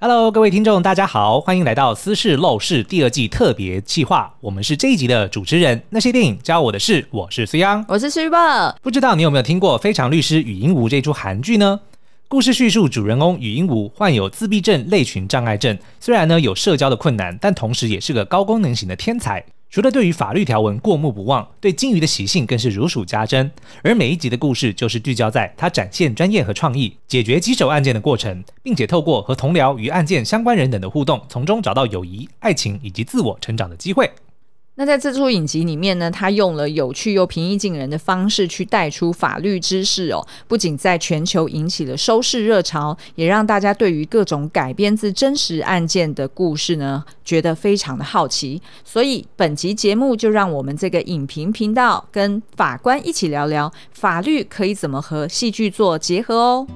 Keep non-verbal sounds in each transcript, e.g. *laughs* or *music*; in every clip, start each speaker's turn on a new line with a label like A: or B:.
A: Hello，各位听众，大家好，欢迎来到《私事 Law 室》第二季特别企划。我们是这一集的主持人。那些电影教我的事，我是思央，
B: 我是 Super。
A: 不知道你有没有听过《非常律师禹英禑》这出韩剧呢？故事叙述主人公禹英禑患有自闭症类群障碍症，虽然呢有社交的困难，但同时也是个高功能型的天才。除了对于法律条文过目不忘，对金鱼的习性更是如数家珍。而每一集的故事就是聚焦在他展现专业和创意，解决棘手案件的过程，并且透过和同僚与案件相关人等的互动，从中找到友谊、爱情以及自我成长的机会。
B: 那在这出影集里面呢，他用了有趣又平易近人的方式去带出法律知识哦，不仅在全球引起了收视热潮，也让大家对于各种改编自真实案件的故事呢，觉得非常的好奇。所以本集节目就让我们这个影评频道跟法官一起聊聊法律可以怎么和戏剧做结合哦。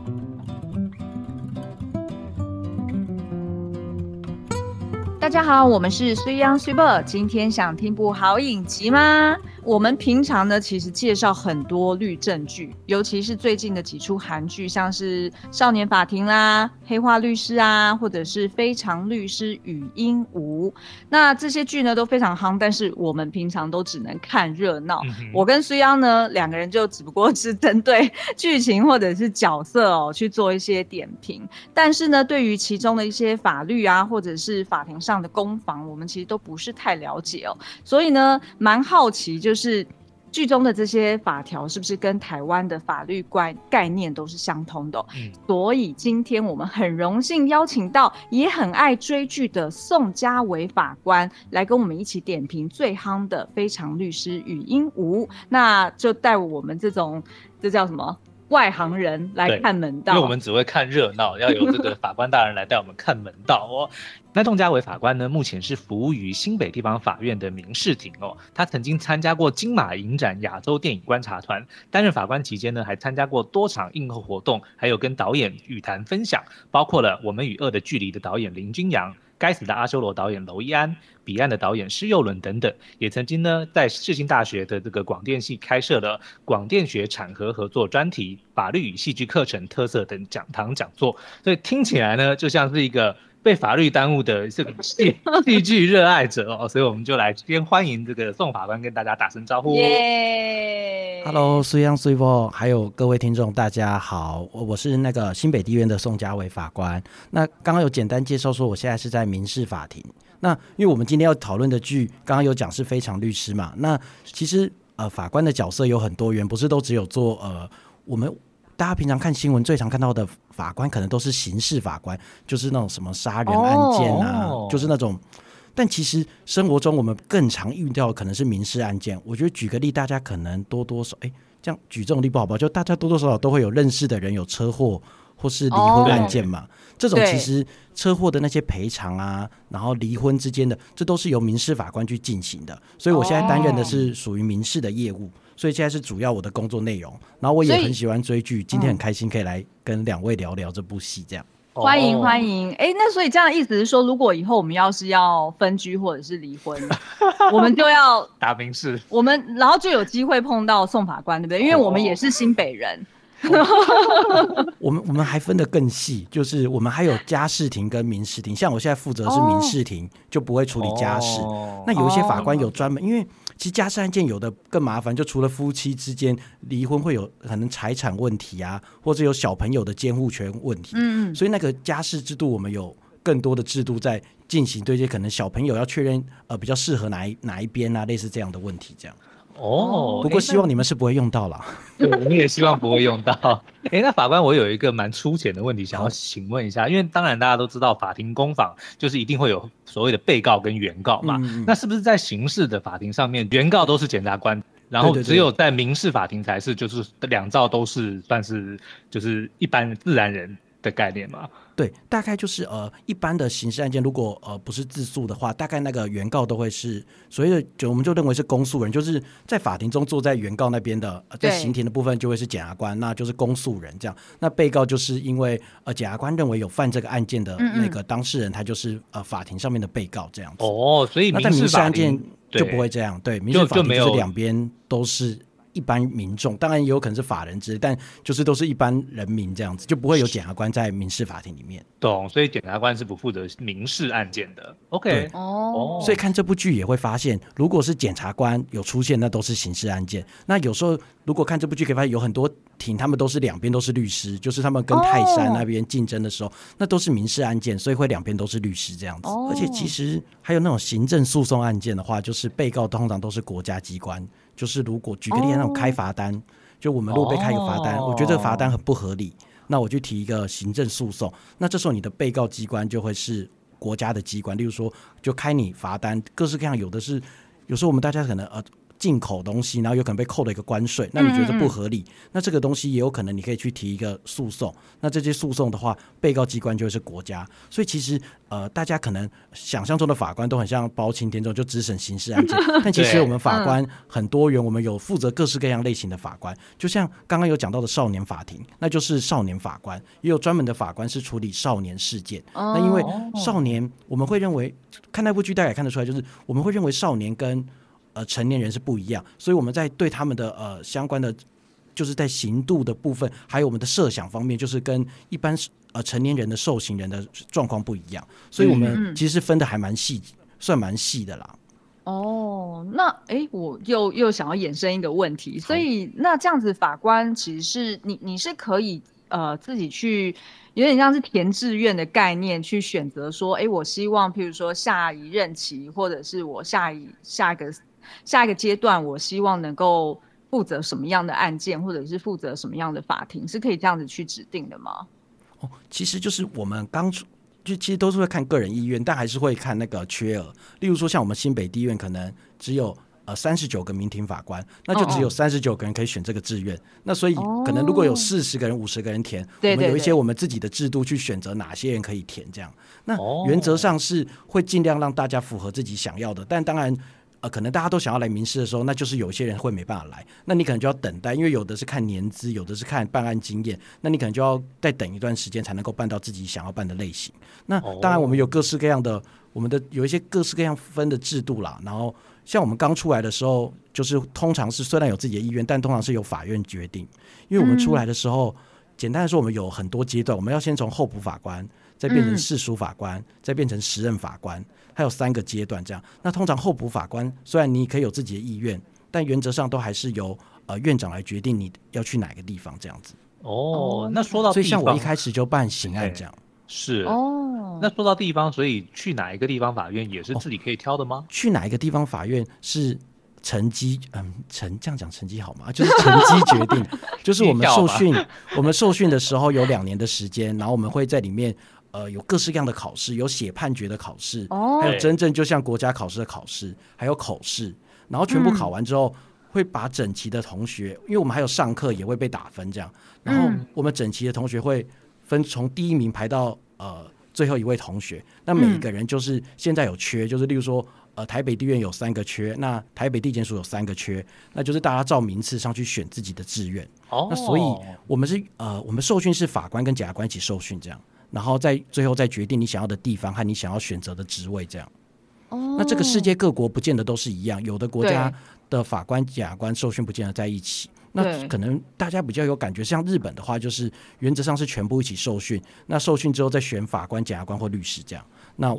B: 大家好，我们是水央 Super，今天想听部好影集吗？我们平常呢，其实介绍很多律政剧，尤其是最近的几出韩剧，像是《少年法庭》啦、《黑化律师》啊，或者是《非常律师禹英禑》。那这些剧呢都非常夯，但是我们平常都只能看热闹。嗯、我跟苏央呢两个人就只不过是针对剧情或者是角色哦去做一些点评，但是呢，对于其中的一些法律啊，或者是法庭上的攻防，我们其实都不是太了解哦。所以呢，蛮好奇就。就是剧中的这些法条是不是跟台湾的法律观概念都是相通的？嗯，所以今天我们很荣幸邀请到也很爱追剧的宋家伟法官来跟我们一起点评最夯的《非常律师语音无》，那就带我们这种这叫什么？外行人来看门道，
A: 因为我们只会看热闹，要由这个法官大人来带我们看门道哦。那宋家伟法官呢，目前是服务于新北地方法院的民事庭哦。他曾经参加过金马影展亚洲电影观察团，担任法官期间呢，还参加过多场映后活动，还有跟导演语谈分享，包括了《我们与恶的距离》的导演林君阳。该死的阿修罗导演娄一安，彼岸的导演施佑伦等等，也曾经呢在世新大学的这个广电系开设了广电学产学合作专题、法律与戏剧课程特色等讲堂讲座，所以听起来呢就像是一个。被法律耽误的这个戏 *laughs* 戏剧热爱者哦，所以我们就来先欢迎这个宋法官跟大家打声招呼。
B: 耶
C: ！Hello，水央水波，还有各位听众，大家好，我是那个新北地院的宋家伟法官。那刚刚有简单介绍说，我现在是在民事法庭。那因为我们今天要讨论的剧，刚刚有讲是非常律师嘛。那其实呃，法官的角色有很多元，不是都只有做呃我们。大家平常看新闻最常看到的法官，可能都是刑事法官，就是那种什么杀人案件啊，oh. 就是那种。但其实生活中我们更常遇到的可能是民事案件。我觉得举个例，大家可能多多少，哎、欸，这样举这种例不好吧？就大家多多少少都会有认识的人有车祸或是离婚案件嘛。Oh. 这种其实车祸的那些赔偿啊，然后离婚之间的，这都是由民事法官去进行的。所以我现在担任的是属于民事的业务。所以现在是主要我的工作内容，然后我也很喜欢追剧，今天很开心可以来跟两位聊聊这部戏，这样。
B: 欢迎欢迎，哎、欸，那所以这样的意思是说，如果以后我们要是要分居或者是离婚，*laughs* 我们就要
A: 打民事，
B: 我们然后就有机会碰到宋法官，对不对？因为我们也是新北人。*laughs*
C: 我们我们还分得更细，就是我们还有家事庭跟民事庭。像我现在负责的是民事庭，就不会处理家事。那有一些法官有专门，因为其实家事案件有的更麻烦，就除了夫妻之间离婚会有可能财产问题啊，或者有小朋友的监护权问题。嗯，所以那个家事制度，我们有更多的制度在进行对接，可能小朋友要确认呃比较适合哪一哪一边啊，类似这样的问题这样。哦，不过希望你们是不会用到了。*laughs*
A: 对，我们也希望不会用到。*laughs* 哎，那法官，我有一个蛮粗浅的问题想要请问一下，因为当然大家都知道，法庭公访就是一定会有所谓的被告跟原告嘛。嗯、那是不是在刑事的法庭上面，原告都是检察官，然后只有在民事法庭才是就是两造都是算是就是一般自然人的概念嘛？
C: 对，大概就是呃，一般的刑事案件，如果呃不是自诉的话，大概那个原告都会是所谓的，就我们就认为是公诉人，就是在法庭中坐在原告那边的，呃、在刑庭的部分就会是检察官，那就是公诉人这样。那被告就是因为呃检察官认为有犯这个案件的那个当事人，嗯嗯他就是呃法庭上面的被告这样子。
A: 哦，所以民事，
C: 那在民事案件就不会这样，对，民事法庭就是两边都是一般民众，当然也有可能是法人之类，但就是都是一般人民这样子，就不会有检察官在民事法庭里面。
A: 懂，所以检察官是不负责民事案件的。OK，
B: 哦，
C: 所以看这部剧也会发现，如果是检察官有出现，那都是刑事案件。那有时候如果看这部剧，可以发现有很多庭，他们都是两边都是律师，就是他们跟泰山那边竞争的时候，那都是民事案件，所以会两边都是律师这样子。而且其实还有那种行政诉讼案件的话，就是被告通常都是国家机关。就是如果举个例，那种开罚单，哦、就我们如果被开一个罚单，哦、我觉得这个罚单很不合理，那我就提一个行政诉讼。那这时候你的被告机关就会是国家的机关，例如说就开你罚单，各式各样，有的是有时候我们大家可能呃。进口东西，然后有可能被扣了一个关税，那你觉得不合理？嗯嗯，那这个东西也有可能你可以去提一个诉讼。那这些诉讼的话，被告机关就会是国家。所以其实呃，大家可能想象中的法官都很像包青天这种，就只审刑事案件。*laughs* 但其实我们法官很多元，我们有负责各式各样类型的法官。就像刚刚有讲到的少年法庭，那就是少年法官，也有专门的法官是处理少年事件。那因为少年，我们会认为看那部剧大概也看得出来，就是我们会认为少年跟呃，成年人是不一样，所以我们在对他们的呃相关的，就是在刑度的部分，还有我们的设想方面，就是跟一般呃成年人的受刑人的状况不一样，所以我们其实分的还蛮细，嗯、算蛮细的啦。
B: 哦，那哎、欸，我又又想要衍生一个问题，所以那这样子法官其实是你你是可以呃自己去有点像是填志愿的概念去选择说，哎、欸，我希望譬如说下一任期，或者是我下一下一个。下一个阶段，我希望能够负责什么样的案件，或者是负责什么样的法庭，是可以这样子去指定的吗？
C: 哦，其实就是我们刚出就其实都是会看个人意愿，但还是会看那个缺额。例如说，像我们新北地院可能只有呃三十九个民庭法官，那就只有三十九个人可以选这个志愿。那所以可能如果有四十个人、五十个人填，对对对，我们有一些我们自己的制度去选择哪些人可以填，这样。那原则上是会尽量让大家符合自己想要的，但当然。呃，可能大家都想要来民事的时候，那就是有些人会没办法来，那你可能就要等待，因为有的是看年资，有的是看办案经验，那你可能就要再等一段时间才能够办到自己想要办的类型。那当然，我们有各式各样的，我们的有一些各式各样分的制度啦。然后像我们刚出来的时候，就是通常是虽然有自己的意愿，但通常是由法院决定，因为我们出来的时候，简单的说，我们有很多阶段，我们要先从候补法官。再变成世俗法官，嗯、再变成时任法官，还有三个阶段这样。那通常候补法官虽然你可以有自己的意愿，但原则上都还是由呃院长来决定你要去哪个地方这样子。
A: 哦，那说到
C: 所以像我一开始就办刑案这样。
A: 是哦。那说到地方，所以去哪一个地方法院也是自己可以挑的吗？哦、
C: 去哪一个地方法院是成绩嗯成这样讲成绩好吗？就是成绩决定，*laughs* 就是我们受训我们受训的时候有两年的时间，然后我们会在里面。呃，有各式各样的考试，有写判决的考试，哦、还有真正就像国家考试的考试，还有口试，然后全部考完之后，嗯、会把整齐的同学，因为我们还有上课也会被打分这样，然后我们整齐的同学会分从第一名排到呃最后一位同学，那每一个人就是现在有缺，嗯、就是例如说呃台北地院有三个缺，那台北地检署有三个缺，那就是大家照名次上去选自己的志愿，哦，那所以我们是呃我们受训是法官跟检察官一起受训这样。然后再最后再决定你想要的地方和你想要选择的职位，这样。哦。那这个世界各国不见得都是一样，有的国家的法官、检察官受训不见得在一起。那可能大家比较有感觉，像日本的话，就是原则上是全部一起受训。那受训之后再选法官、检察官或律师这样。那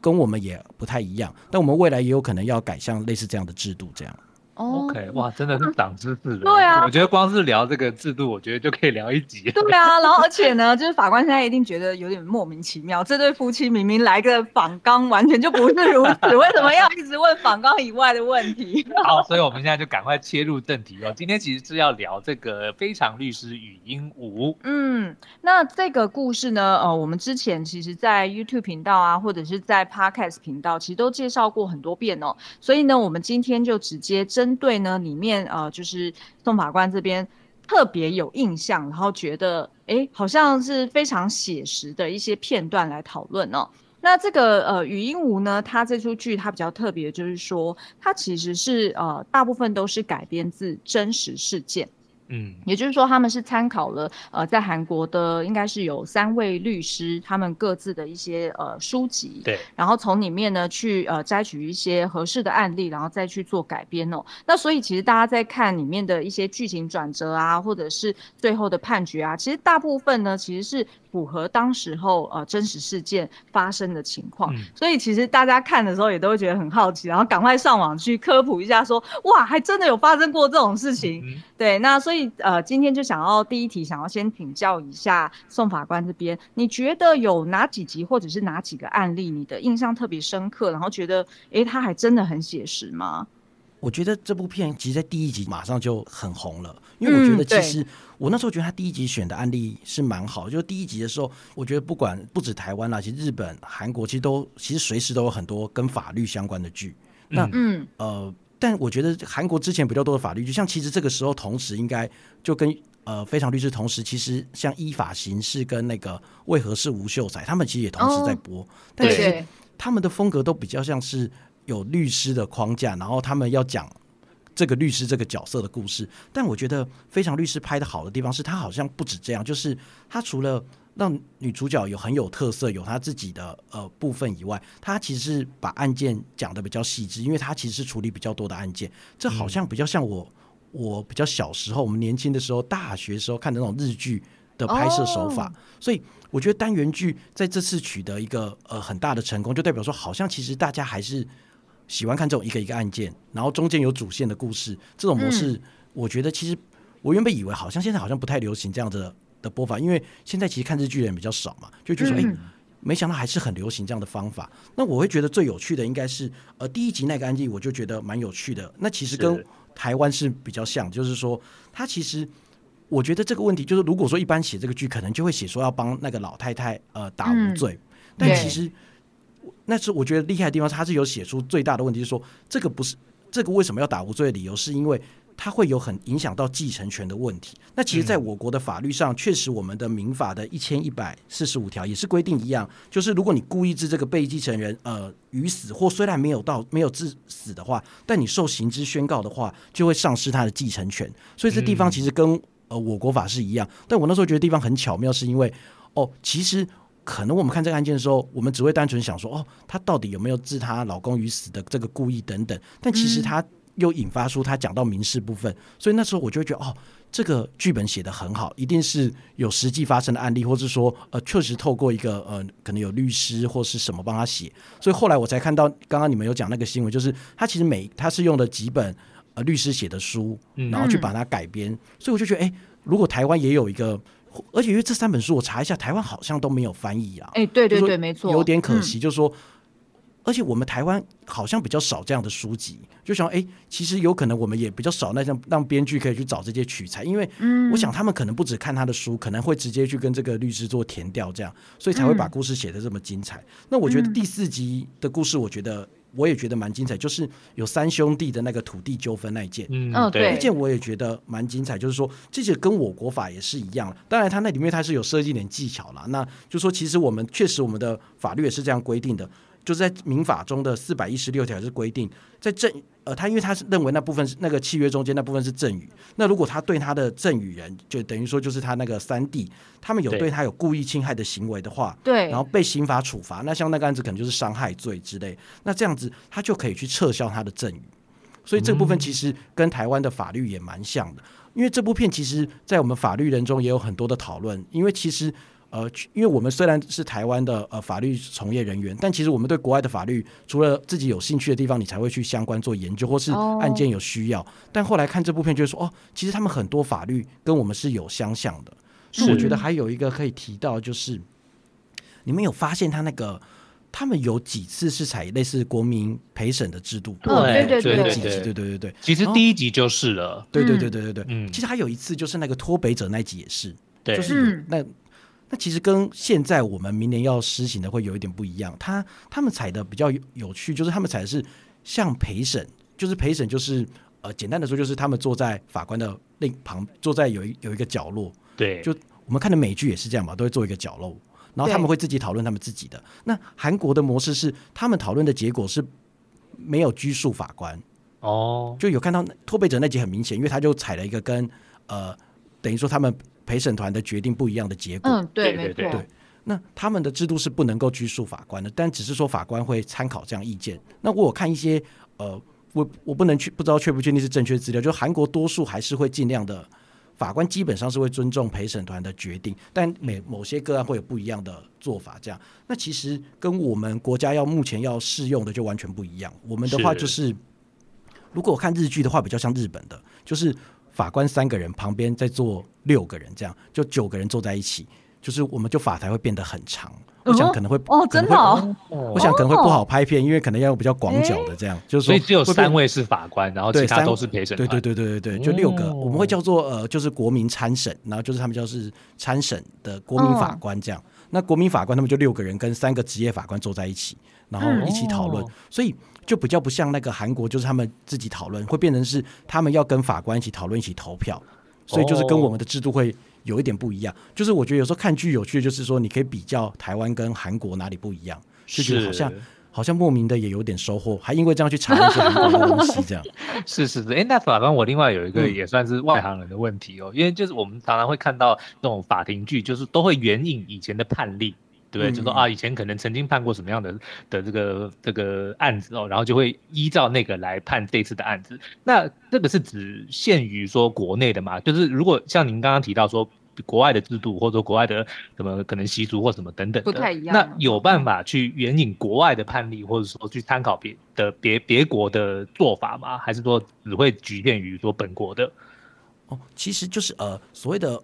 C: 跟我们也不太一样，但我们未来也有可能要改像类似这样的制度这样。
A: OK，哇，真的是长知识了。
B: 对啊，
A: 我觉得光是聊这个制度，我觉得就可以聊一集。
B: 对啊，然后而且呢，就是法官现在一定觉得有点莫名其妙，这对夫妻明明来个访纲，完全就不是如此，为什么要一直问访纲以外的问题？*laughs*
A: 好，所以我们现在就赶快切入正题哦。今天其实是要聊这个《非常律师语音五》。
B: 嗯，那这个故事呢，呃，我们之前其实，在 YouTube 频道啊，或者是在 Podcast 频道，其实都介绍过很多遍哦。所以呢，我们今天就直接真。针对呢，里面呃，就是宋法官这边特别有印象，然后觉得哎，好像是非常写实的一些片段来讨论哦。那这个呃，语音无呢，它这出剧它比较特别，就是说它其实是呃，大部分都是改编自真实事件。
A: 嗯，
B: 也就是说，他们是参考了呃，在韩国的应该是有三位律师，他们各自的一些呃书籍，
A: 对，
B: 然后从里面呢去呃摘取一些合适的案例，然后再去做改编哦。那所以其实大家在看里面的一些剧情转折啊，或者是最后的判决啊，其实大部分呢其实是符合当时候呃真实事件发生的情况。嗯、所以其实大家看的时候也都会觉得很好奇，然后赶快上网去科普一下说，说哇，还真的有发生过这种事情。嗯、对，那所以。所以呃，今天就想要第一题，想要先请教一下宋法官这边，你觉得有哪几集或者是哪几个案例，你的印象特别深刻，然后觉得哎，他还真的很写实吗？
C: 我觉得这部片其实，在第一集马上就很红了，因为我觉得其实、嗯、我那时候觉得他第一集选的案例是蛮好，就是第一集的时候，我觉得不管不止台湾啦，其实日本、韩国其实都其实随时都有很多跟法律相关的剧。那嗯呃。但我觉得韩国之前比较多的法律，就像其实这个时候同时应该就跟呃非常律师同时，其实像依法行事跟那个为何是吴秀才，他们其实也同时在播，哦、但是他们的风格都比较像是有律师的框架，然后他们要讲这个律师这个角色的故事。但我觉得非常律师拍的好的地方是，他好像不止这样，就是他除了让女主角有很有特色，有她自己的呃部分以外，她其实是把案件讲的比较细致，因为她其实是处理比较多的案件。这好像比较像我我比较小时候，我们年轻的时候，大学时候看的那种日剧的拍摄手法。所以我觉得单元剧在这次取得一个呃很大的成功，就代表说好像其实大家还是喜欢看这种一个一个案件，然后中间有主线的故事这种模式。我觉得其实我原本以为好像现在好像不太流行这样子的。的播法，因为现在其实看日剧的人比较少嘛，就觉得说，哎、嗯欸，没想到还是很流行这样的方法。那我会觉得最有趣的应该是，呃，第一集那个案例，我就觉得蛮有趣的。那其实跟台湾是比较像，就是说，他其实我觉得这个问题就是，如果说一般写这个剧，可能就会写说要帮那个老太太呃打无罪，嗯、但其实那是我觉得厉害的地方，他是有写出最大的问题，就是说这个不是这个为什么要打无罪的理由，是因为。它会有很影响到继承权的问题。那其实，在我国的法律上，确实我们的民法的一千一百四十五条也是规定一样，就是如果你故意致这个被继承人呃于死，或虽然没有到没有致死的话，但你受刑之宣告的话，就会丧失他的继承权。所以这地方其实跟呃我国法是一样。但我那时候觉得地方很巧妙，是因为哦，其实可能我们看这个案件的时候，我们只会单纯想说哦，她到底有没有致她老公于死的这个故意等等，但其实他。又引发出他讲到民事部分，所以那时候我就会觉得，哦，这个剧本写得很好，一定是有实际发生的案例，或是说，呃，确实透过一个呃，可能有律师或是什么帮他写。所以后来我才看到，刚刚你们有讲那个新闻，就是他其实每他是用了几本呃律师写的书，然后去把它改编。嗯、所以我就觉得，哎，如果台湾也有一个，而且因为这三本书我查一下，台湾好像都没有翻译啊。哎，
B: 对对对，没错，
C: 有点可惜，嗯、就是说。而且我们台湾好像比较少这样的书籍，就想哎，其实有可能我们也比较少那像让编剧可以去找这些取材，因为我想他们可能不只看他的书，可能会直接去跟这个律师做填调，这样，所以才会把故事写的这么精彩。那我觉得第四集的故事，我觉得我也觉得蛮精彩，就是有三兄弟的那个土地纠纷那一件，
B: 嗯，对，
C: 那件我也觉得蛮精彩，就是说这些跟我国法也是一样，当然它那里面它是有设计点技巧啦，那就说其实我们确实我们的法律也是这样规定的。就是在民法中的四百一十六条是规定，在赠呃，他因为他是认为那部分是那个契约中间那部分是赠与，那如果他对他的赠与人，就等于说就是他那个三弟，他们有对他有故意侵害的行为的话，
B: 对，
C: 然后被刑法处罚，那像那个案子可能就是伤害罪之类，那这样子他就可以去撤销他的赠与，所以这部分其实跟台湾的法律也蛮像的，因为这部片其实在我们法律人中也有很多的讨论，因为其实。呃，因为我们虽然是台湾的呃法律从业人员，但其实我们对国外的法律，除了自己有兴趣的地方，你才会去相关做研究，或是案件有需要。Oh. 但后来看这部片，就是说哦，其实他们很多法律跟我们是有相像的。那我觉得还有一个可以提到，就是你们有发现他那个他们有几次是采类似国民陪审的制度？
B: 对对对对
C: 对对对对。
A: 其实第一集就是了。
C: 对对对对对对。嗯。其实还有一次，就是那个脱北者那集也是，
A: 对
C: 就是那。那其实跟现在我们明年要施行的会有一点不一样。他他们采的比较有趣，就是他们采的是像陪审，就是陪审就是呃简单的说，就是他们坐在法官的另旁，坐在有一有一个角落。
A: 对，
C: 就我们看的美剧也是这样嘛，都会做一个角落，然后他们会自己讨论他们自己的。那韩国的模式是，他们讨论的结果是没有拘束法官。
A: 哦，
C: 就有看到脱北者那集很明显，因为他就采了一个跟。呃，等于说他们陪审团的决定不一样的结果。
B: 嗯，对，
A: 对，对，
C: 对。那他们的制度是不能够拘束法官的，但只是说法官会参考这样意见。那我有看一些呃，我我不能去不知道确不确定是正确资料，就韩国多数还是会尽量的，法官基本上是会尊重陪审团的决定，但每某些个案会有不一样的做法。这样，那其实跟我们国家要目前要适用的就完全不一样。我们的话就是，是如果我看日剧的话，比较像日本的，就是法官三个人旁边再坐六个人，这样就九个人坐在一起。就是我们就法台会变得很长，我想可能会
B: 哦，真的，
C: 我想可能会不好拍片，因为可能要用比较广角的这样，就是
A: 所以只有三位是法官，然后其他都是陪审团，
C: 对对对对对对，就六个，我们会叫做呃，就是国民参审，然后就是他们叫是参审的国民法官这样。那国民法官他们就六个人跟三个职业法官坐在一起，然后一起讨论，所以就比较不像那个韩国，就是他们自己讨论，会变成是他们要跟法官一起讨论，一起投票，所以就是跟我们的制度会。有一点不一样，就是我觉得有时候看剧有趣的就是说，你可以比较台湾跟韩国哪里不一样，就觉得好像好像莫名的也有点收获，还因为这样去查一些韩国的东西，这样。
A: 是 *laughs* 是是，哎、欸，那法官，我另外有一个也算是外行人的问题哦，嗯、因为就是我们常常会看到这种法庭剧，就是都会援引以前的判例。对，就说啊，以前可能曾经判过什么样的的这个这个案子哦，然后就会依照那个来判这次的案子。那这个是只限于说国内的嘛？就是如果像您刚刚提到说国外的制度，或者说国外的什么可能习俗或什么等等的，
B: 不太一样。
A: 那有办法去援引国外的判例，或者说去参考别的别别国的做法吗？还是说只会局限于说本国的？
C: 哦，其实就是呃所谓的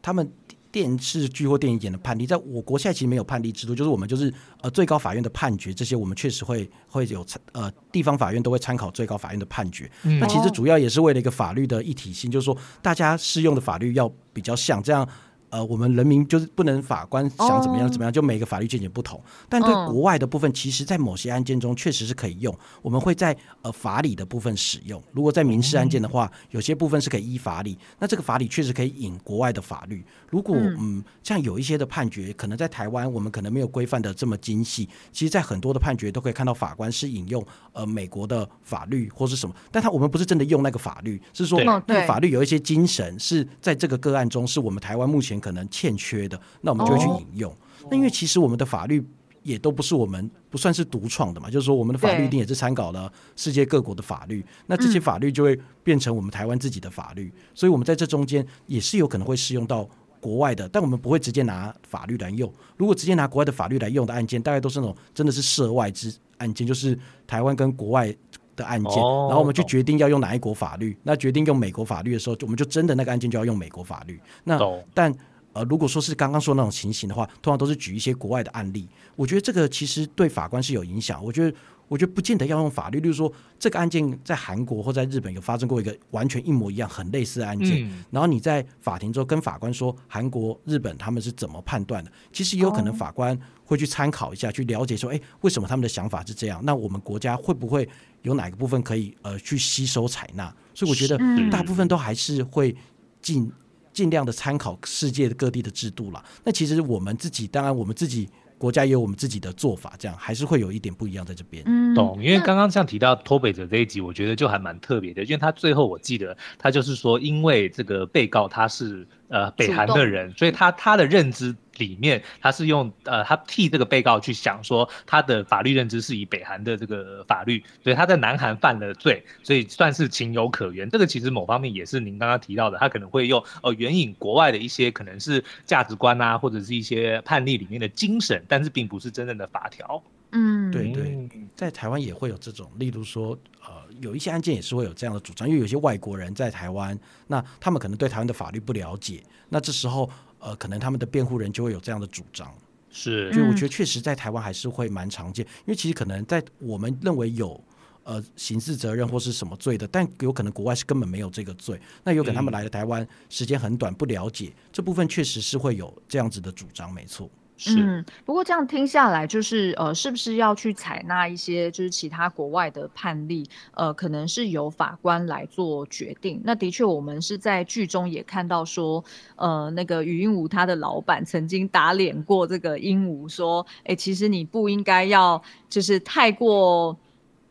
C: 他们。电视剧或电影演的判例，在我国现在其实没有判例制度，就是我们就是呃最高法院的判决，这些我们确实会会有参呃地方法院都会参考最高法院的判决。嗯、那其实主要也是为了一个法律的一体性，就是说大家适用的法律要比较像这样。呃，我们人民就是不能法官想怎么样怎么样，就每个法律见解不同。但对国外的部分，其实在某些案件中确实是可以用。我们会在呃法理的部分使用。如果在民事案件的话，有些部分是可以依法理。那这个法理确实可以引国外的法律。如果嗯，像有一些的判决，可能在台湾我们可能没有规范的这么精细。其实，在很多的判决都可以看到法官是引用呃美国的法律或是什么，但他我们不是真的用那个法律，是说那个法律有一些精神是在这个个案中是我们台湾目前可能欠缺的，那我们就会去引用。Oh. 那因为其实我们的法律也都不是我们不算是独创的嘛，就是说我们的法律一定也是参考了世界各国的法律。那这些法律就会变成我们台湾自己的法律，所以我们在这中间也是有可能会适用到国外的，但我们不会直接拿法律来用。如果直接拿国外的法律来用的案件，大概都是那种真的是涉外之案件，就是台湾跟国外的案件，然后我们就决定要用哪一国法律。那决定用美国法律的时候，我们就真的那个案件就要用美国法律。那但呃，如果说是刚刚说那种情形的话，通常都是举一些国外的案例。我觉得这个其实对法官是有影响。我觉得，我觉得不见得要用法律。例如说，这个案件在韩国或在日本有发生过一个完全一模一样、很类似的案件，嗯、然后你在法庭之后跟法官说韩国、日本他们是怎么判断的，其实也有可能法官会去参考一下，去了解说，哎，为什么他们的想法是这样？那我们国家会不会有哪个部分可以呃去吸收采纳？所以我觉得大部分都还是会尽。尽量的参考世界各地的制度了。那其实我们自己，当然我们自己国家也有我们自己的做法，这样还是会有一点不一样在这边。
A: 嗯，懂。因为刚刚像提到脱北者这一集，我觉得就还蛮特别的，因为他最后我记得他就是说，因为这个被告他是呃北韩的人，所以他他的认知。里面他是用呃，他替这个被告去想说，他的法律认知是以北韩的这个法律，所以他在南韩犯了罪，所以算是情有可原。这个其实某方面也是您刚刚提到的，他可能会用呃援引国外的一些可能是价值观啊，或者是一些判例里面的精神，但是并不是真正的法条。
B: 嗯，
C: 对对，在台湾也会有这种，例如说呃，有一些案件也是会有这样的主张，因为有些外国人在台湾，那他们可能对台湾的法律不了解，那这时候。呃，可能他们的辩护人就会有这样的主张，
A: 是，
C: 所以我觉得确实在台湾还是会蛮常见，因为其实可能在我们认为有呃刑事责任或是什么罪的，但有可能国外是根本没有这个罪，那有可能他们来了台湾时间很短，不了解这部分，确实是会有这样子的主张，没
A: 错。
B: 嗯，不过这样听下来，就是呃，是不是要去采纳一些就是其他国外的判例？呃，可能是由法官来做决定。那的确，我们是在剧中也看到说，呃，那个禹英禑他的老板曾经打脸过这个鹦鹉，说，哎、其实你不应该要就是太过。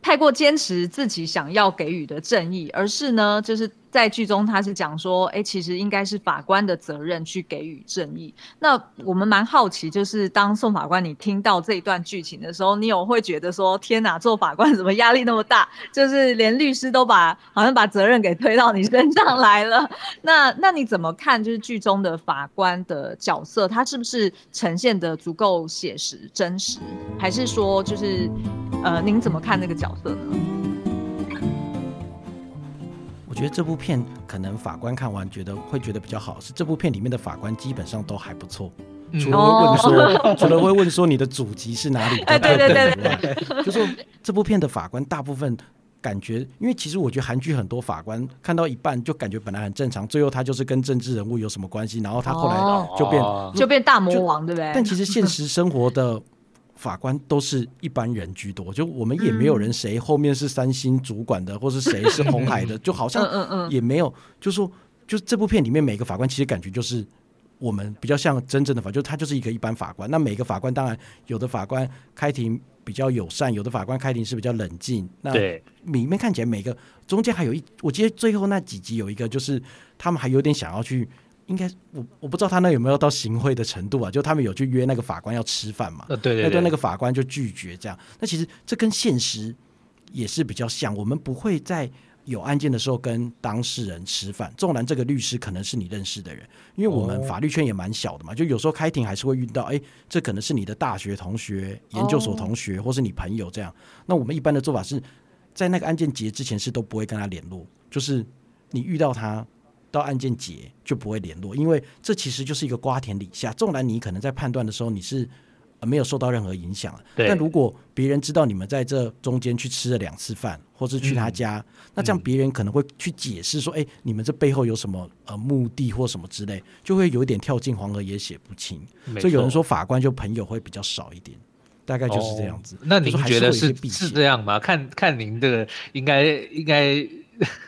B: 太过坚持自己想要给予的正义，而是呢，就是。在剧中，他是讲说，哎、其实应该是法官的责任去给予正义。那我们蛮好奇，就是当宋法官，你听到这一段剧情的时候，你有会觉得说，天哪，做法官 *laughs* 怎么压力那么大？就是连律师都把好像把责任给推到你身上来了。那那你怎么看？就是剧中的法官的角色，他是不是呈现得足够写实真实？还是说，就是呃，您怎么看那个角色呢？
C: 我觉得这部片可能法官看完觉得会觉得比较好，是这部片里面的法官基本上都还不错，除了会问说，哦、*laughs* 除了会问说你的祖籍是哪里，
B: 哎，对对对对，
C: 对，就说这部片的法官大部分感觉，因为其实我觉得韩剧很多法官看到一半就感觉本来很正常，最后他就是跟政治人物有什么关系，然后他后来就变、
B: 哦、就变大魔王，对不对？
C: 但其实现实生活的。法官都是一般人居多，就我们也没有人谁后面是三星主管的，或是谁是红海的，*laughs* 就好像也没有。就说，就这部片里面每个法官其实感觉就是我们比较像真正的法，就他就是一个一般法官。那每个法官当然有的法官开庭比较友善，有的法官开庭是比较冷静。那里面看起来每个中间还有一，我记得最后那几集有一个就是他们还有点想要去。应该我我不知道他那有没有到行贿的程度啊？就他们有去约那个法官要吃饭嘛？
A: 呃，对对对，
C: 那对那个法官就拒绝这样。那其实这跟现实也是比较像。我们不会在有案件的时候跟当事人吃饭，纵然这个律师可能是你认识的人，因为我们法律圈也蛮小的嘛。就有时候开庭还是会遇到，哎，这可能是你的大学同学、研究所同学，或是你朋友这样。那我们一般的做法是在那个案件结之前是都不会跟他联络，就是你遇到他。到案件结就不会联络，因为这其实就是一个瓜田李下。纵然你可能在判断的时候你是没有受到任何影响，但如果别人知道你们在这中间去吃了两次饭，或是去他家，嗯、那这样别人可能会去解释说：“哎、嗯欸，你们这背后有什么呃目的或什么之类，就会有一点跳进黄河也写不清。”所以有人说法官就朋友会比较少一点，大概就是这样子。哦、
A: 那您觉得是是这样吗？看看您的应该应该，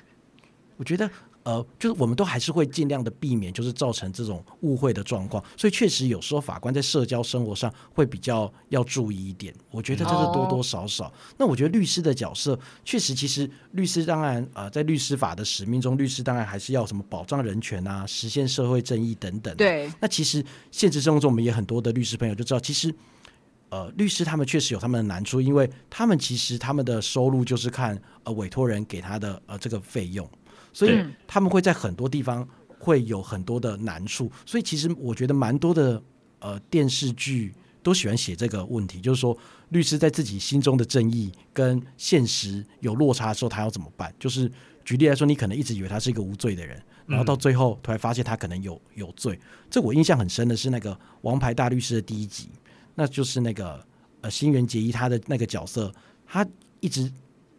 A: *laughs*
C: 我觉得。呃，就是我们都还是会尽量的避免，就是造成这种误会的状况。所以确实有时候法官在社交生活上会比较要注意一点。我觉得这是多多少少。Oh. 那我觉得律师的角色确实，其实律师当然呃，在律师法的使命中，律师当然还是要什么保障人权啊，实现社会正义等等。
B: 对。
C: 那其实现实生活中，我们也很多的律师朋友就知道，其实呃，律师他们确实有他们的难处，因为他们其实他们的收入就是看呃委托人给他的呃这个费用。所以他们会在很多地方会有很多的难处，所以其实我觉得蛮多的呃电视剧都喜欢写这个问题，就是说律师在自己心中的正义跟现实有落差的时候，他要怎么办？就是举例来说，你可能一直以为他是一个无罪的人，然后到最后突然发现他可能有有罪。这我印象很深的是那个《王牌大律师》的第一集，那就是那个呃新垣结衣他的那个角色，他一直。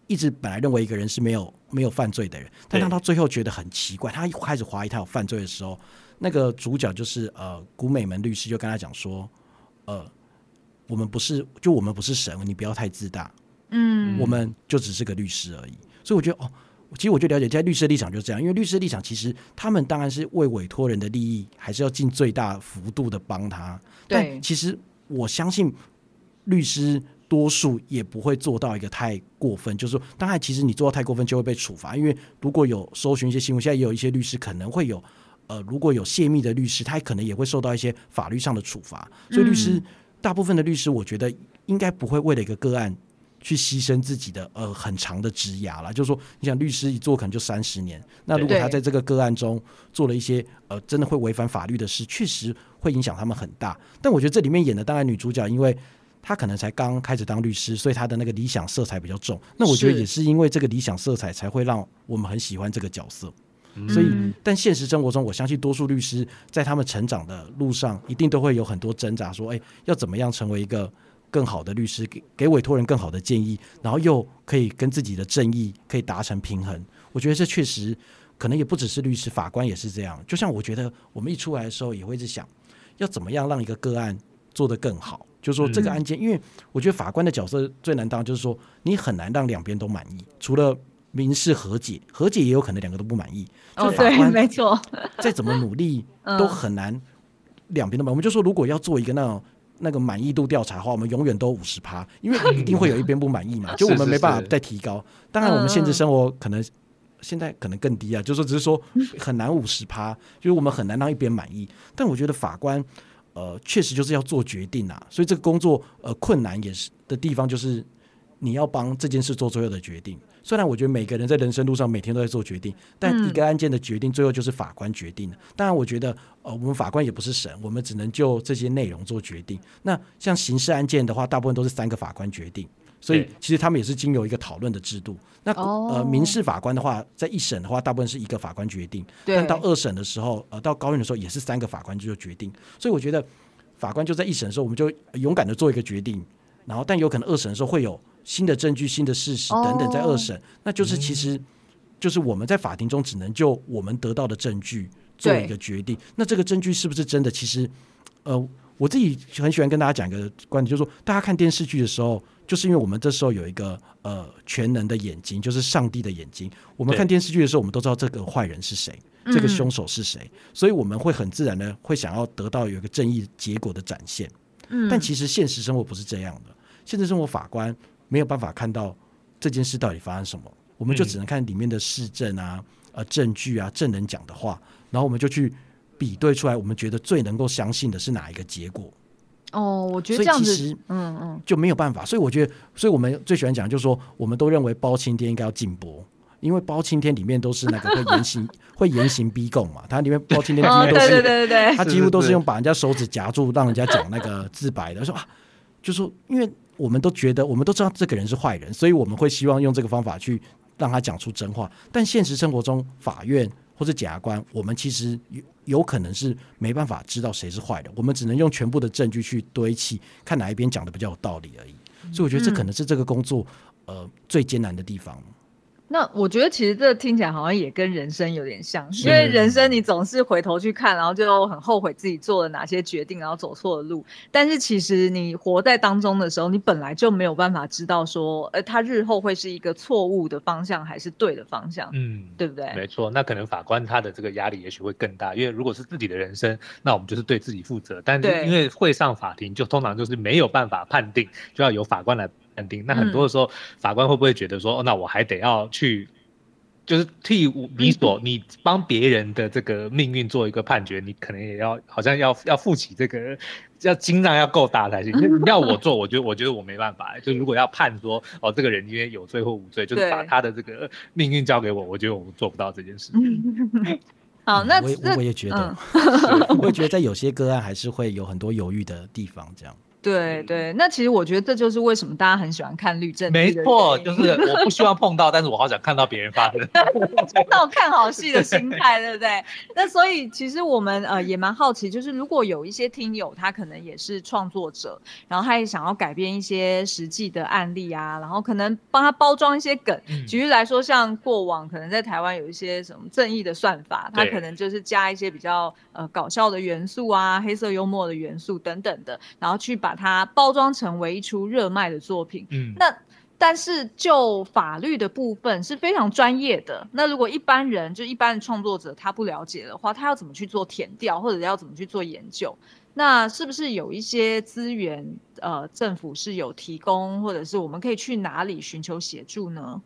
C: 一直本来认为一个人是没有没有犯罪的人，但当他最后觉得很奇怪，他一开始怀疑他有犯罪的时候，那个主角就是呃古美门律师就跟他讲说，呃，我们不是就我们不是神，你不要太自大，嗯，我们就只是个律师而已。所以我觉得哦，其实我就了解在律师的立场就是这样，因为律师的立场其实他们当然是为委托人的利益，还是要尽最大幅度的帮他。但其实我相信律师。多数也不会做到一个太过分，就是说，当然，其实你做到太过分就会被处罚。因为如果有搜寻一些新闻，现在也有一些律师可能会有，呃，如果有泄密的律师，他可能也会受到一些法律上的处罚。所以，律师、嗯、大部分的律师，我觉得应该不会为了一个个案去牺牲自己的呃很长的职涯了。就是说，你想律师一做可能就三十年，那如果他在这个个案中做了一些呃真的会违反法律的事，确实会影响他们很大。但我觉得这里面演的当然女主角，因为。他可能才刚开始当律师，所以他的那个理想色彩比较重。那我觉得也是因为这个理想色彩，才会让我们很喜欢这个角色。所以，但现实生活中，我相信多数律师在他们成长的路上，一定都会有很多挣扎，说：“哎，要怎么样成为一个更好的律师，给给委托人更好的建议，然后又可以跟自己的正义可以达成平衡。”我觉得这确实可能也不只是律师，法官也是这样。就像我觉得我们一出来的时候，也会一直想要怎么样让一个个案做得更好。就是说这个案件，因为我觉得法官的角色最难当，就是说你很难让两边都满意。除了民事和解，和解也有可能两个都不满意。
B: 哦，对，没错。*laughs*
C: 再怎么努力都很难两边都满意。我们就说，如果要做一个那种那个满意度调查的话，我们永远都五十趴，因为一定会有一边不满意嘛，*laughs* 就我们没办法再提高。当然，我们现实生活可能现在可能更低啊，就是说只是说很难五十趴，就是我们很难让一边满意。但我觉得法官呃确实就是要做决定啊，所以这个工作呃困难也是的地方就是你要帮这件事做最后的决定。虽然我觉得每个人在人生路上每天都在做决定，但一个案件的决定最后就是法官决定的。当然，我觉得呃，我们法官也不是神，我们只能就这些内容做决定。那像刑事案件的话，大部分都是三个法官决定，所以其实他们也是经由一个讨论的制度。那呃，民事法官的话，在一审的话，大部分是一个法官决定，但到二审的时候，呃，到高院的时候也是三个法官就决定。所以我觉得法官就在一审的时候，我们就勇敢的做一个决定，然后但有可能二审的时候会有。新的证据、新的事实等等，在二审，那就是其实就是我们在法庭中只能就我们得到的证据做一个决定。那这个证据是不是真的？其实，呃，我自己很喜欢跟大家讲一个观点，就是说，大家看电视剧的时候，就是因为我们这时候有一个呃全能的眼睛，就是上帝的眼睛。我们看电视剧的时候，我们都知道这个坏人是谁，这个凶手是谁，所以我们会很自然的会想要得到有一个正义结果的展现。但其实现实生活不是这样的，现实生活法官。没有办法看到这件事到底发生什么，我们就只能看里面的事证啊、呃证据啊、证人讲的话，然后我们就去比对出来，我们觉得最能够相信的是哪一个结果。
B: 哦，我觉得这样子，
C: 其实嗯嗯，就没有办法。所以我觉得，所以我们最喜欢讲，就是说，我们都认为包青天应该要禁播，因为包青天里面都是那个会严刑 *laughs* 会严刑逼供嘛，他里面包青天几乎都是，
B: 对对对对，
C: 他几乎都是用把人家手指夹住，让人家讲那个自白的，说啊，就说因为。我们都觉得，我们都知道这个人是坏人，所以我们会希望用这个方法去让他讲出真话。但现实生活中，法院或者检察官，我们其实有有可能是没办法知道谁是坏的，我们只能用全部的证据去堆砌，看哪一边讲的比较有道理而已。所以我觉得这可能是这个工作呃最艰难的地方。
B: 那我觉得其实这听起来好像也跟人生有点像，因为人生你总是回头去看，然后就很后悔自己做了哪些决定，然后走错了路。但是其实你活在当中的时候，你本来就没有办法知道说，呃，他日后会是一个错误的方向还是对的方向，嗯，对不对？
A: 没错，那可能法官他的这个压力也许会更大，因为如果是自己的人生，那我们就是对自己负责。但是因为会上法庭，就通常就是没有办法判定，就要由法官来。肯定，那很多的时候，法官会不会觉得说，哦，那我还得要去，就是替你所你帮别人的这个命运做一个判决，你可能也要好像要要负起这个，要心脏要够大才行。*laughs* 要我做，我觉得我觉得我没办法。就如果要判说，哦，这个人因为有罪或无罪，就是把他的这个命运交给我，我觉得我做不到这件事。*laughs*
B: 好，那
C: 我我也觉得，*laughs* 我也觉得在有些个案还是会有很多犹豫的地方，这样。
B: 对对，那其实我觉得这就是为什么大家很喜欢看律政。
A: 没错，就是我不希望碰到，但是我好想看到别人发生。*laughs*
B: 那种看好戏的心态，对不对？那所以其实我们呃也蛮好奇，就是如果有一些听友他可能也是创作者，然后他也想要改编一些实际的案例啊，然后可能帮他包装一些梗。嗯、举例来说，像过往可能在台湾有一些什么正义的算法，他可能就是加一些比较呃搞笑的元素啊、黑色幽默的元素等等的，然后去把。把它包装成为一出热卖的作品，嗯，那但是就法律的部分是非常专业的。那如果一般人就一般的创作者他不了解的话，他要怎么去做填调，或者要怎么去做研究？那是不是有一些资源，呃，政府是有提供，或者是我们可以去哪里寻求协助呢？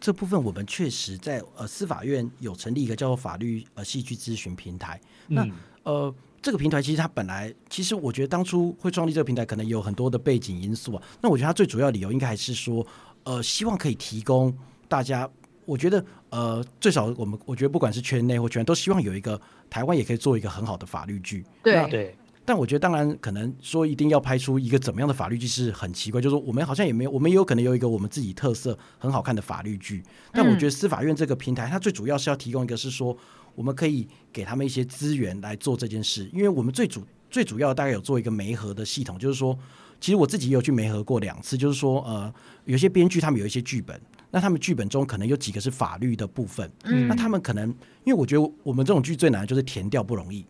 C: 这部分我们确实在呃司法院有成立一个叫做法律呃戏剧咨询平台，嗯、那呃。这个平台其实它本来，其实我觉得当初会创立这个平台，可能有很多的背景因素啊。那我觉得它最主要理由应该还是说，呃，希望可以提供大家，我觉得呃，最少我们我觉得不管是圈内或圈外，都希望有一个台湾也可以做一个很好的法律剧。
B: 对对。
C: 但我觉得当然可能说一定要拍出一个怎么样的法律剧是很奇怪，就是说我们好像也没有，我们也有可能有一个我们自己特色很好看的法律剧。但我觉得司法院这个平台，它最主要是要提供一个是说。我们可以给他们一些资源来做这件事，因为我们最主最主要大概有做一个媒合的系统，就是说，其实我自己也有去媒合过两次，就是说，呃，有些编剧他们有一些剧本，那他们剧本中可能有几个是法律的部分，嗯，那他们可能，因为我觉得我们这种剧最难的就是填掉不容易，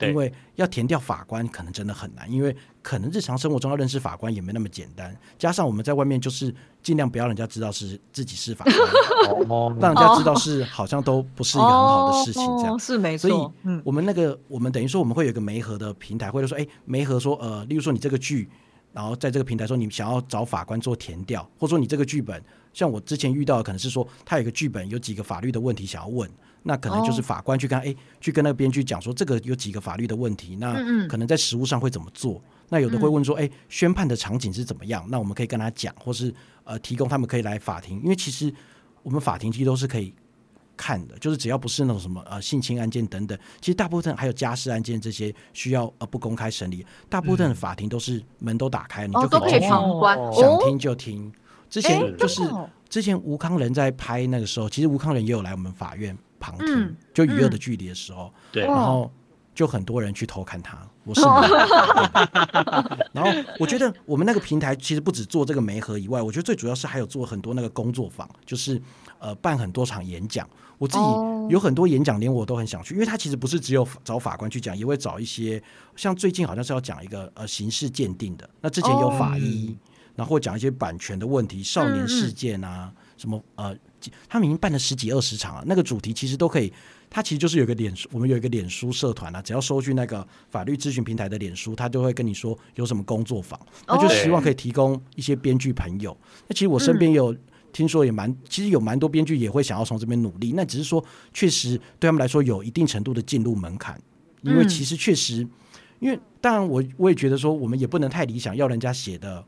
C: 因为要填掉法官可能真的很难，因为可能日常生活中要认识法官也没那么简单，加上我们在外面就是尽量不要人家知道是自己是法官，让人家知道是好像都不是一个很好的事情，这样、
B: 哦、是没错。
C: 所以，我们那个我们等于说我们会有一个媒合的平台，或者说哎媒合说呃，例如说你这个剧。然后在这个平台说，你想要找法官做填掉，或者说你这个剧本，像我之前遇到的，可能是说他有一个剧本有几个法律的问题想要问，那可能就是法官去跟哎、哦、去跟那个编剧讲说，这个有几个法律的问题，那可能在实务上会怎么做？嗯嗯那有的会问说，哎，宣判的场景是怎么样？那我们可以跟他讲，或是呃提供他们可以来法庭，因为其实我们法庭其实都是可以。看的，就是只要不是那种什么呃性侵案件等等，其实大部分还有家事案件这些需要呃不公开审理，大部分的法庭都是门都打开，嗯、你就可以旁观，哦、想听就听。之前就是之前吴康仁在拍那个时候，其实吴康仁也有来我们法院旁听，嗯、就娱乐的距离的时候，对、嗯，然后就很多人去偷看他，我是，*laughs* 然后我觉得我们那个平台其实不止做这个媒合以外，我觉得最主要是还有做很多那个工作坊，就是呃办很多场演讲。我自己有很多演讲，连我都很想去，因为他其实不是只有找法官去讲，也会找一些像最近好像是要讲一个呃刑事鉴定的，那之前有法医，然后讲一些版权的问题、少年事件啊什么呃，他们已经办了十几二十场了，那个主题其实都可以，他其实就是有个脸书，我们有一个脸书社团啊，只要搜去那个法律咨询平台的脸书，他就会跟你说有什么工作坊，那就希望可以提供一些编剧朋友。那其实我身边有。听说也蛮，其实有蛮多编剧也会想要从这边努力，那只是说确实对他们来说有一定程度的进入门槛，因为其实确实，因为当然我我也觉得说我们也不能太理想，要人家写的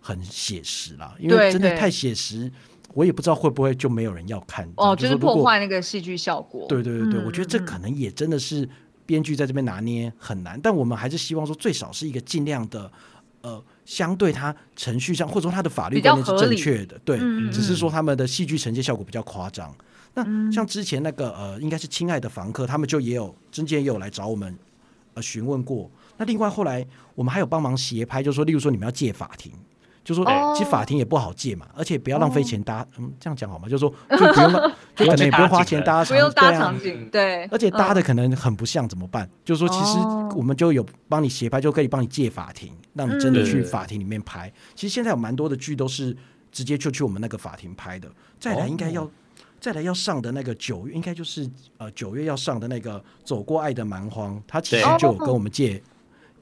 C: 很写实啦，因为真的太写实，我也不知道会不会就没有人要看
B: 哦，就是破坏那个戏剧效果。
C: 对对对对，我觉得这可能也真的是编剧在这边拿捏很难，但我们还是希望说最少是一个尽量的。呃，相对它程序上，或者说它的法律观念是正确的，对，嗯、只是说他们的戏剧呈现效果比较夸张。嗯、那像之前那个呃，应该是亲爱的房客，他们就也有中间也有来找我们呃询问过。那另外后来我们还有帮忙协拍，就是说例如说你们要借法庭。就说，其实法庭也不好借嘛，而且不要浪费钱搭，嗯，这样讲好吗？就说就不用，*laughs* 就可能也不用花钱搭，
B: 不用搭场景，对，
C: 而且搭的可能很不像，怎么办？就是说，其实我们就有帮你协拍，就可以帮你借法庭，让你真的去法庭里面拍。其实现在有蛮多的剧都是直接就去我们那个法庭拍的。再来应该要再来要上的那个九月，应该就是呃九月要上的那个《走过爱的蛮荒》，他其实就有跟我们借。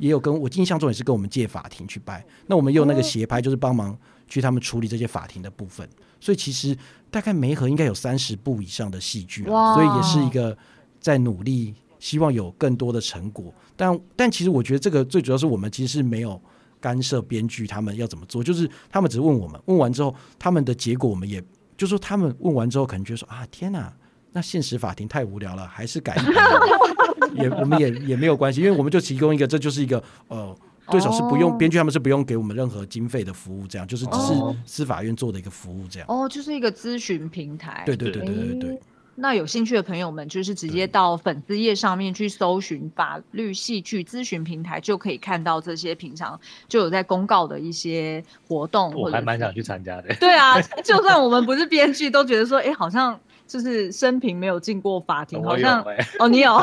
C: 也有跟我印象中也是跟我们借法庭去拍，那我们用那个协拍就是帮忙去他们处理这些法庭的部分，所以其实大概媒合应该有三十部以上的戏剧了，所以也是一个在努力，希望有更多的成果。但但其实我觉得这个最主要是我们其实是没有干涉编剧他们要怎么做，就是他们只是问我们，问完之后他们的结果我们也就是说他们问完之后可能觉得说啊天哪，那现实法庭太无聊了，还是改。*laughs* 也我们也也没有关系，因为我们就提供一个，这就是一个呃，对手是不用编剧，他们是不用给我们任何经费的服务，这样就是只是司法院做的一个服务，这样。
B: 哦，就是一个咨询平台。
C: 对对对对对对。
B: 那有兴趣的朋友们，就是直接到粉丝页上面去搜寻法律戏剧咨询平台，就可以看到这些平常就有在公告的一些活动。
A: 我还蛮想去参加的。
B: 对啊，就算我们不是编剧，都觉得说，哎、欸，好像。就是生平没有进过法庭，好像哦，你有。*laughs*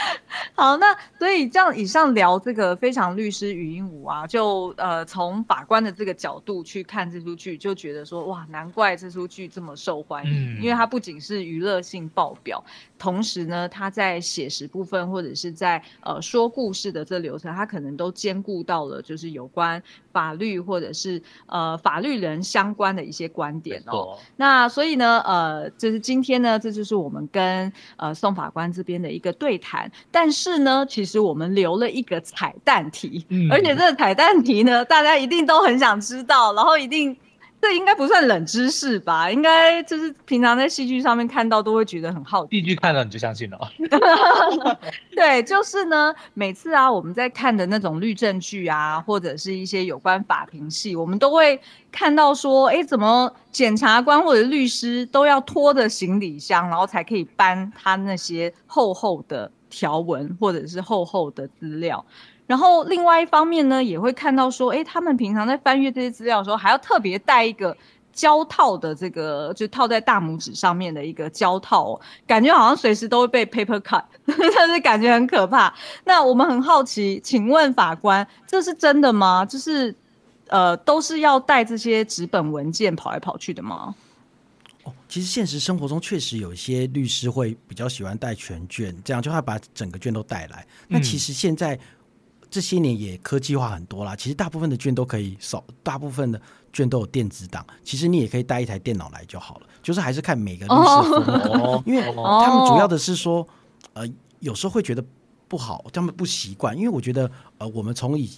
B: *laughs* 好，那所以这样以上聊这个《非常律师语音五》啊，就呃从法官的这个角度去看这出剧，就觉得说哇，难怪这出剧这么受欢迎，嗯、因为它不仅是娱乐性爆表，同时呢，它在写实部分或者是在呃说故事的这流程，它可能都兼顾到了就是有关法律或者是呃法律人相关的一些观点哦。那所以呢，呃，就是今天呢，这就是我们跟呃宋法官这边的一个对谈，但是呢，其实我们留了一个彩蛋题，嗯、而且这个彩蛋题呢，大家一定都很想知道，然后一定。这应该不算冷知识吧？应该就是平常在戏剧上面看到都会觉得很好奇。
A: 戏剧看到你就相信了。*laughs*
B: 对，就是呢，每次啊，我们在看的那种律政剧啊，或者是一些有关法庭戏，我们都会看到说，哎，怎么检察官或者律师都要拖着行李箱，然后才可以搬他那些厚厚的条文或者是厚厚的资料。然后另外一方面呢，也会看到说，哎，他们平常在翻阅这些资料的时候，还要特别带一个胶套的这个，就套在大拇指上面的一个胶套，感觉好像随时都会被 paper cut，*laughs* 但是感觉很可怕。那我们很好奇，请问法官，这是真的吗？就是呃，都是要带这些纸本文件跑来跑去的吗？
C: 哦，其实现实生活中确实有一些律师会比较喜欢带全卷，这样就会把整个卷都带来。那、嗯、其实现在这些年也科技化很多啦，其实大部分的卷都可以扫，大部分的卷都有电子档。其实你也可以带一台电脑来就好了，就是还是看每个律师的风格，哦、*laughs* 因为他们主要的是说，呃，有时候会觉得。不好，他们不习惯，因为我觉得，呃，我们从以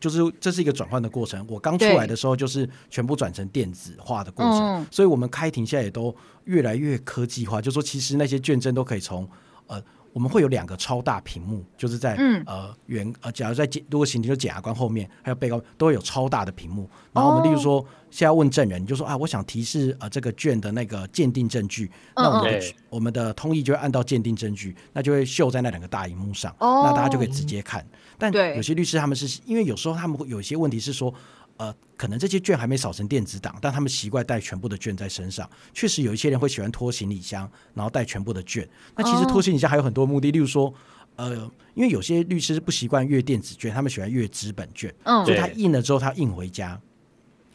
C: 就是这是一个转换的过程。我刚出来的时候，就是全部转成电子化的过程，所以我们开庭现在也都越来越科技化。就是说其实那些卷证都可以从呃。我们会有两个超大屏幕，就是在、嗯、呃原呃，假如在检如果刑庭就检察官后面还有被告都会有超大的屏幕。然后我们例如说，现在问证人，你就说啊，我想提示呃这个卷的那个鉴定证据，嗯、那我们的我们的通译就会按到鉴定证据，那就会秀在那两个大荧幕上，哦、那大家就可以直接看。但有些律师他们是因为有时候他们会有些问题是说。呃，可能这些卷还没扫成电子档，但他们习惯带全部的卷在身上。确实有一些人会喜欢拖行李箱，然后带全部的卷。那其实拖行李箱还有很多目的，oh. 例如说，呃，因为有些律师不习惯阅电子卷，他们喜欢阅纸本卷，嗯，所以他印了之后他印回家。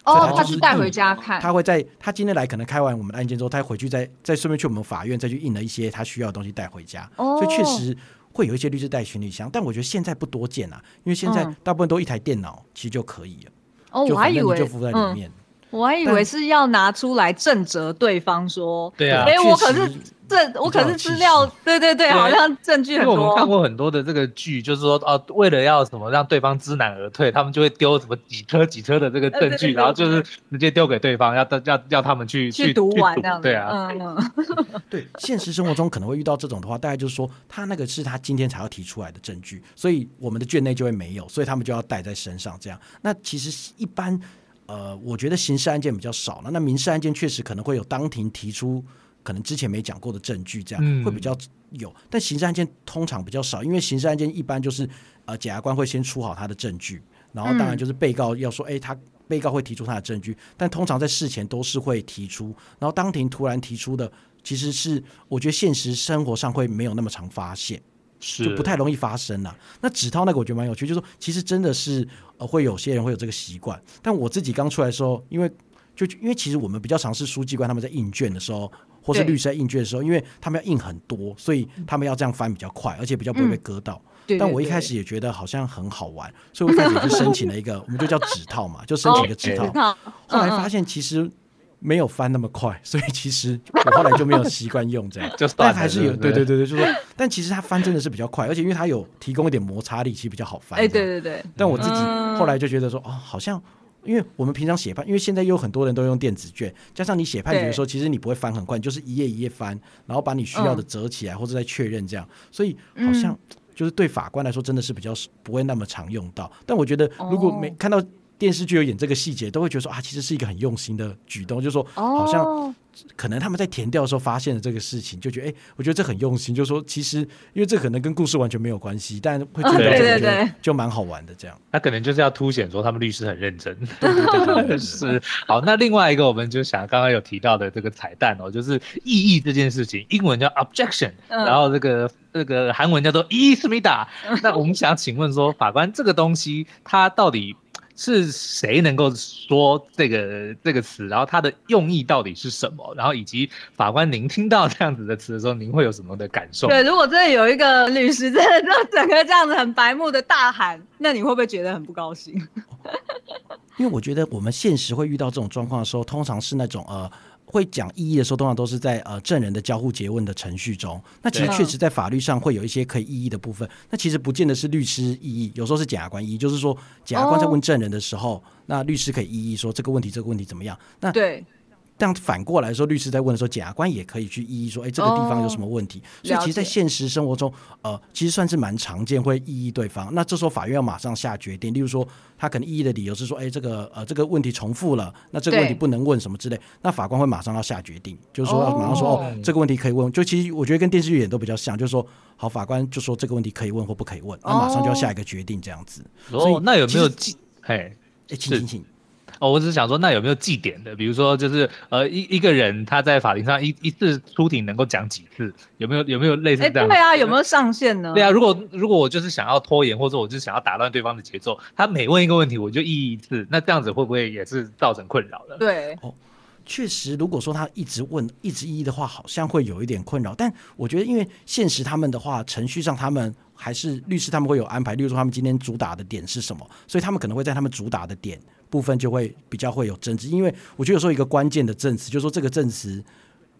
B: 哦，他是带回家看。
C: 他会在他今天来可能开完我们的案件之后，他回去再再顺便去我们法院再去印了一些他需要的东西带回家。Oh. 所以确实会有一些律师带行李箱，但我觉得现在不多见啊，因为现在大部分都一台电脑其实就可以了。
B: 哦，我还以为
C: 就附在里面，
B: 嗯，我还以为是要拿出来正责对方说，
A: 对啊，
B: 哎，我可是这我可是资料，对对对，好像证据很多。
A: 因为我们看过很多的这个剧，就是说哦，为了要什么让对方知难而退，他们就会丢什么几车几车的这个证据，然后就是直接丢给对方，要要要他们去
B: 去读完这样，
A: 对啊，*laughs*
C: 对，现实生活中可能会遇到这种的话，大概就是说他那个是他今天才要提出来的证据，所以我们的卷内就会没有，所以他们就要带在身上这样。那其实一般。呃，我觉得刑事案件比较少了，那民事案件确实可能会有当庭提出可能之前没讲过的证据，这样、嗯、会比较有。但刑事案件通常比较少，因为刑事案件一般就是呃，检察官会先出好他的证据，然后当然就是被告要说，哎、嗯，他被告会提出他的证据，但通常在事前都是会提出，然后当庭突然提出的，其实是我觉得现实生活上会没有那么常发现。就不太容易发生了、啊。那指套那个我觉得蛮有趣，就是说其实真的是呃会有些人会有这个习惯。但我自己刚出来的时候，因为就因为其实我们比较尝试书记官他们在印卷的时候，或是律师在印卷的时候，因为他们要印很多，所以他们要这样翻比较快，而且比较不会被割到。嗯、但我一开始也觉得好像很好玩，所以我一开始也就申请了一个，我们就叫纸套嘛，就申请一个纸套。*laughs* 后来发现其实。没有翻那么快，所以其实我后来就没有习惯用这样，*laughs* 但还是有，对对对对，就是说，但其实它翻真的是比较快，而且因为它有提供一点摩擦力，其实比较好翻。
B: 哎，对对对。
C: 但我自己后来就觉得说，哦，好像因为我们平常写判，因为现在有很多人都用电子卷，加上你写判决的时候，其实你不会翻很快，就是一页一页翻，然后把你需要的折起来或者再确认这样，所以好像就是对法官来说真的是比较不会那么常用到。但我觉得如果没看到。电视剧有演这个细节，都会觉得说啊，其实是一个很用心的举动，就是说好像可能他们在填掉的时候发现了这个事情，就觉得哎、欸，我觉得这很用心，就是说其实因为这可能跟故事完全没有关系，但会觉得这个就蛮好玩的这样。
A: 那可能就是要凸显说他们律师很认真。*laughs* 对对对对是。好，那另外一个我们就想刚刚有提到的这个彩蛋哦，就是异议这件事情，英文叫 objection，然后这个这个韩文叫做伊斯密达。那我们想请问说，法官这个东西它到底？是谁能够说这个这个词？然后它的用意到底是什么？然后以及法官，您听到这样子的词的时候，您会有什么的感受？
B: 对，如果真的有一个律师真的就整个这样子很白目的大喊，那你会不会觉得很不高兴？*laughs*
C: 因为我觉得我们现实会遇到这种状况的时候，通常是那种呃。会讲异议的时候，通常都是在呃证人的交互结问的程序中。那其实确实在法律上会有一些可以异议的部分。那其实不见得是律师异议，有时候是检察官异议，就是说检察官在问证人的时候，哦、那律师可以异议说这个问题这个问题怎么样？那对。这样反过来说，律师在问的时候，检察官也可以去一一说：“哎，这个地方有什么问题？”哦、所以，其实，在现实生活中，呃，其实算是蛮常见会异议对方。那这时候，法院要马上下决定。例如说，他可能异议的理由是说：“哎，这个呃，这个问题重复了，那这个问题不能问什么之类。”那法官会马上要下决定，就是说，马上说：“哦，这个问题可以问。”就其实我觉得跟电视剧演都比较像，就是说，好，法官就说这个问题可以问或不可以问，那马上就要下一个决定这样子。
A: 哦，所以那有没有记？嘿，
C: 哎，请请请。
A: 哦，我只是想说，那有没有记点的？比如说，就是呃，一一个人他在法庭上一一次出庭能够讲几次？有没有有没有类似这样？
B: 对啊，有没有上限呢？
A: 对啊，如果如果我就是想要拖延，或者我就是想要打乱对方的节奏，他每问一个问题我就异议一次，那这样子会不会也是造成困扰的？
B: 对，
C: 哦，确实，如果说他一直问一直异议的话，好像会有一点困扰。但我觉得，因为现实他们的话，程序上他们还是律师，他们会有安排。例如说，他们今天主打的点是什么，所以他们可能会在他们主打的点。部分就会比较会有争执，因为我觉得有时候一个关键的证词，就是说这个证词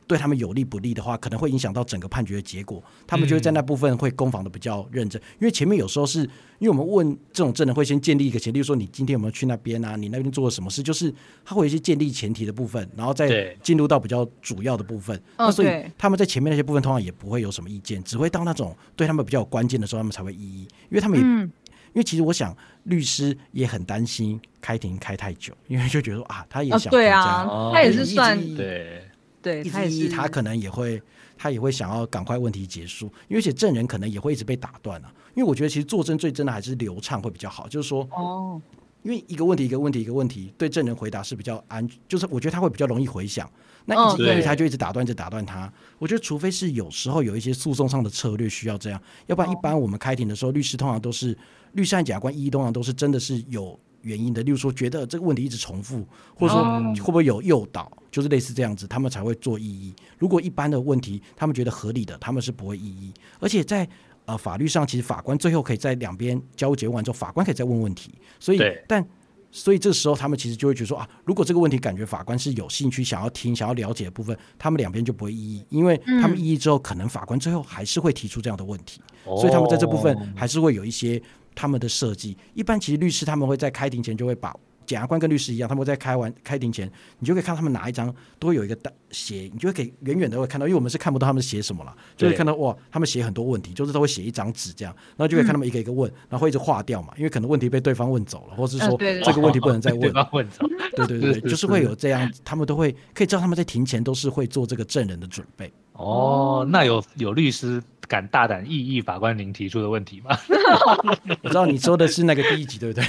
C: 对他们有利不利的话，可能会影响到整个判决的结果。他们就会在那部分会攻防的比较认真，因为前面有时候是因为我们问这种证人会先建立一个前提，例如说你今天有没有去那边啊？你那边做了什么事？就是他会有一些建立前提的部分，然后再进入到比较主要的部分。那所以他们在前面那些部分通常也不会有什么意见，只会到那种对他们比较有关键的时候，他们才会一一，因为他们也。因为其实我想，律师也很担心开庭开太久，因为就觉得说啊，他也想、哦、
B: 对啊，他也是算
A: 对
B: 对，
C: 一直他可能也会他也会想要赶快问题结束，因为而且证人可能也会一直被打断了、啊。因为我觉得其实作证最真的还是流畅会比较好，就是说哦，因为一个问题一个问题一个问题对证人回答是比较安，就是我觉得他会比较容易回想。那一直他就一直打断，就打断他。我觉得除非是有时候有一些诉讼上的策略需要这样，要不然一般我们开庭的时候，律师通常都是律师和检察官异议通常都是真的是有原因的。例如说觉得这个问题一直重复，或者说会不会有诱导，就是类似这样子，他们才会做异议。如果一般的问题他们觉得合理的，他们是不会异议。而且在呃法律上，其实法官最后可以在两边交互结完之后，法官可以再问问题。所以但。所以这时候他们其实就会觉得说啊，如果这个问题感觉法官是有兴趣想要听、想要了解的部分，他们两边就不会异议，因为他们异议之后，可能法官最后还是会提出这样的问题，所以他们在这部分还是会有一些他们的设计。一般其实律师他们会在开庭前就会把。检察官跟律师一样，他们在开完开庭前，你就可以看他们哪一张都会有一个大写，你就会可以远远的会看到，因为我们是看不到他们写什么了，就会看到哇，他们写很多问题，就是都会写一张纸这样，然后就会看他们一个一个问，然后会一直划掉嘛，因为可能问题被对方问走了，或是说这个问题不能再
A: 问，*laughs*
C: 对对对，就是会有这样，他们都会可以知道他们在庭前都是会做这个证人的准备。
A: 哦，那有有律师敢大胆异议法官您提出的问题吗？*laughs*
C: 我知道你说的是那个第一集，对不对？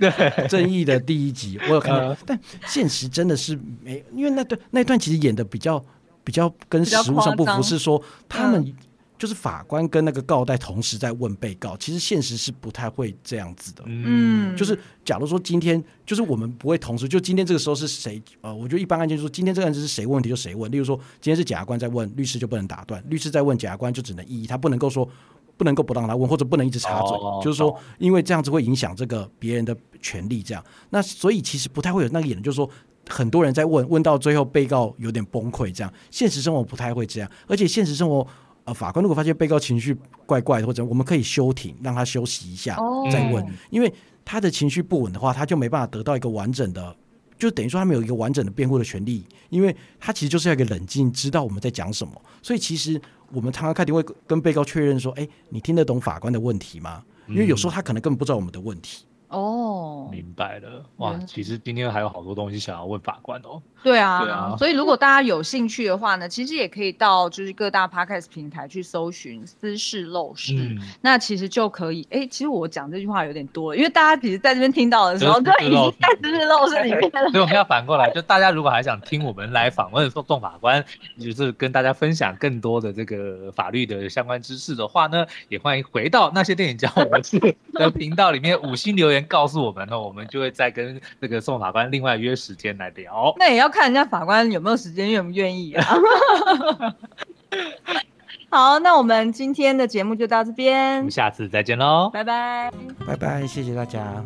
C: *laughs* 对，*laughs* 正义的第一集我有看到，呃、但现实真的是没，因为那段那段其实演的比较比较跟实物上不符，是说他们就是法官跟那个告代同时在问被告，其实现实是不太会这样子的。嗯，就是假如说今天就是我们不会同时，就今天这个时候是谁？呃，我觉得一般案件就是说今天这个案子是谁问题就谁问，例如说今天是检察官在问，律师就不能打断；律师在问检察官就只能异议，他不能够说。不能够不让他问，或者不能一直插嘴，哦、就是说，因为这样子会影响这个别人的权利。这样，那所以其实不太会有那个演，就是说，很多人在问，问到最后被告有点崩溃。这样，现实生活不太会这样。而且现实生活，呃，法官如果发现被告情绪怪怪的，或者我们可以休庭，让他休息一下再问，哦、因为他的情绪不稳的话，他就没办法得到一个完整的。就等于说他没有一个完整的辩护的权利，因为他其实就是要一个冷静，知道我们在讲什么。所以其实我们常常开庭会跟被告确认说：“哎，你听得懂法官的问题吗？”因为有时候他可能根本不知道我们的问题。
B: 哦，
A: 明白了。哇，其实今天还有好多东西想要问法官哦。
B: 对啊，对啊，所以如果大家有兴趣的话呢，其实也可以到就是各大 podcast 平台去搜寻“私事陋室”，嗯、那其实就可以。哎，其实我讲这句话有点多了，因为大家其实在这边听到的时候，都已经在“私事陋室”里面了。*laughs*
A: 所以我们要反过来，就大家如果还想听我们来访问宋宋法官，就是跟大家分享更多的这个法律的相关知识的话呢，也欢迎回到那些电影教我们的 *laughs* 频道里面五星留言告诉我们呢，我们就会再跟那个宋法官另外约时间来聊。*laughs*
B: 那也要。看人家法官有没有时间，愿不愿意啊？*laughs* 好，那我们今天的节目就到这边，
A: 我们下次再见喽，
B: 拜拜，
C: 拜拜，谢谢大家。